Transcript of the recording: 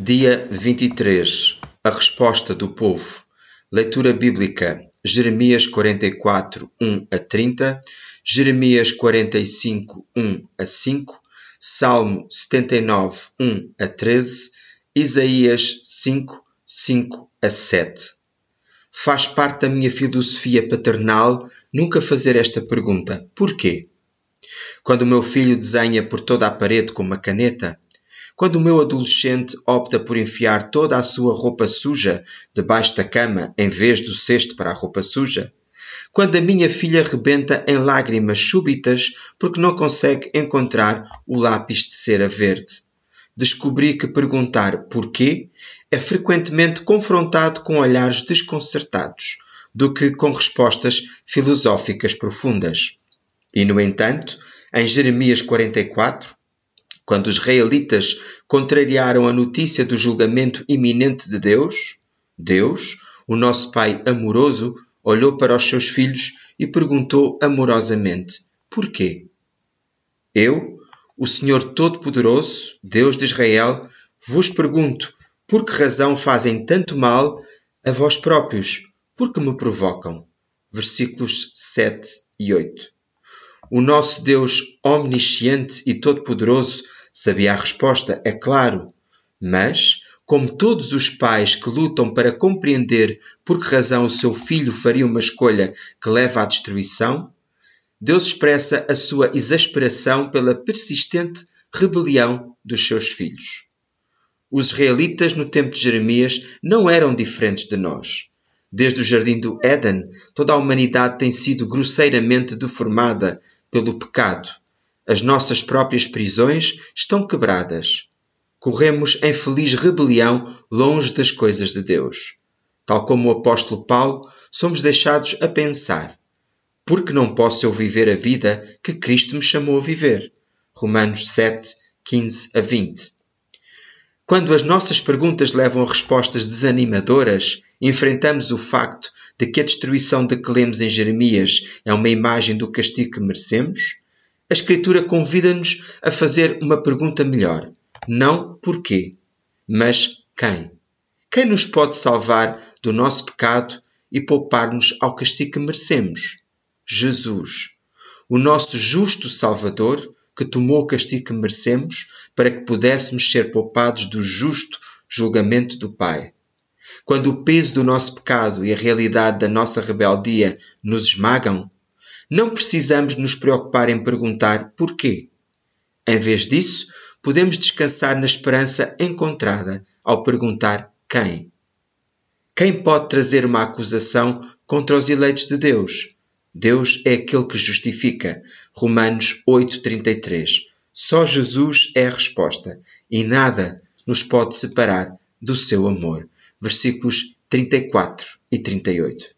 Dia 23 A resposta do povo. Leitura bíblica: Jeremias 44, 1 a 30, Jeremias 45, 1 a 5, Salmo 79, 1 a 13, Isaías 5, 5 a 7. Faz parte da minha filosofia paternal nunca fazer esta pergunta: porquê? Quando o meu filho desenha por toda a parede com uma caneta, quando o meu adolescente opta por enfiar toda a sua roupa suja debaixo da cama em vez do cesto para a roupa suja, quando a minha filha rebenta em lágrimas súbitas porque não consegue encontrar o lápis de cera verde. Descobri que perguntar porquê é frequentemente confrontado com olhares desconcertados do que com respostas filosóficas profundas. E, no entanto, em Jeremias 44, quando os israelitas contrariaram a notícia do julgamento iminente de Deus, Deus, o nosso Pai amoroso, olhou para os seus filhos e perguntou amorosamente: Porquê? Eu, o Senhor Todo-Poderoso, Deus de Israel, vos pergunto: por que razão fazem tanto mal a vós próprios? Por que me provocam? Versículos 7 e 8. O nosso Deus omnisciente e todo-poderoso Sabia a resposta, é claro, mas, como todos os pais que lutam para compreender por que razão o seu filho faria uma escolha que leva à destruição, Deus expressa a sua exasperação pela persistente rebelião dos seus filhos. Os israelitas no tempo de Jeremias não eram diferentes de nós. Desde o jardim do Éden, toda a humanidade tem sido grosseiramente deformada pelo pecado as nossas próprias prisões estão quebradas. Corremos em feliz rebelião longe das coisas de Deus. Tal como o apóstolo Paulo, somos deixados a pensar: por que não posso eu viver a vida que Cristo me chamou a viver? Romanos 7, 15 a 20. Quando as nossas perguntas levam a respostas desanimadoras, enfrentamos o facto de que a destruição de que lemos em Jeremias é uma imagem do castigo que merecemos, a Escritura convida-nos a fazer uma pergunta melhor. Não porquê, mas quem. Quem nos pode salvar do nosso pecado e poupar-nos ao castigo que merecemos? Jesus, o nosso justo Salvador, que tomou o castigo que merecemos para que pudéssemos ser poupados do justo julgamento do Pai. Quando o peso do nosso pecado e a realidade da nossa rebeldia nos esmagam, não precisamos nos preocupar em perguntar porquê. Em vez disso, podemos descansar na esperança encontrada ao perguntar quem. Quem pode trazer uma acusação contra os eleitos de Deus? Deus é aquele que justifica. Romanos 8:33. Só Jesus é a resposta e nada nos pode separar do seu amor. Versículos 34 e 38.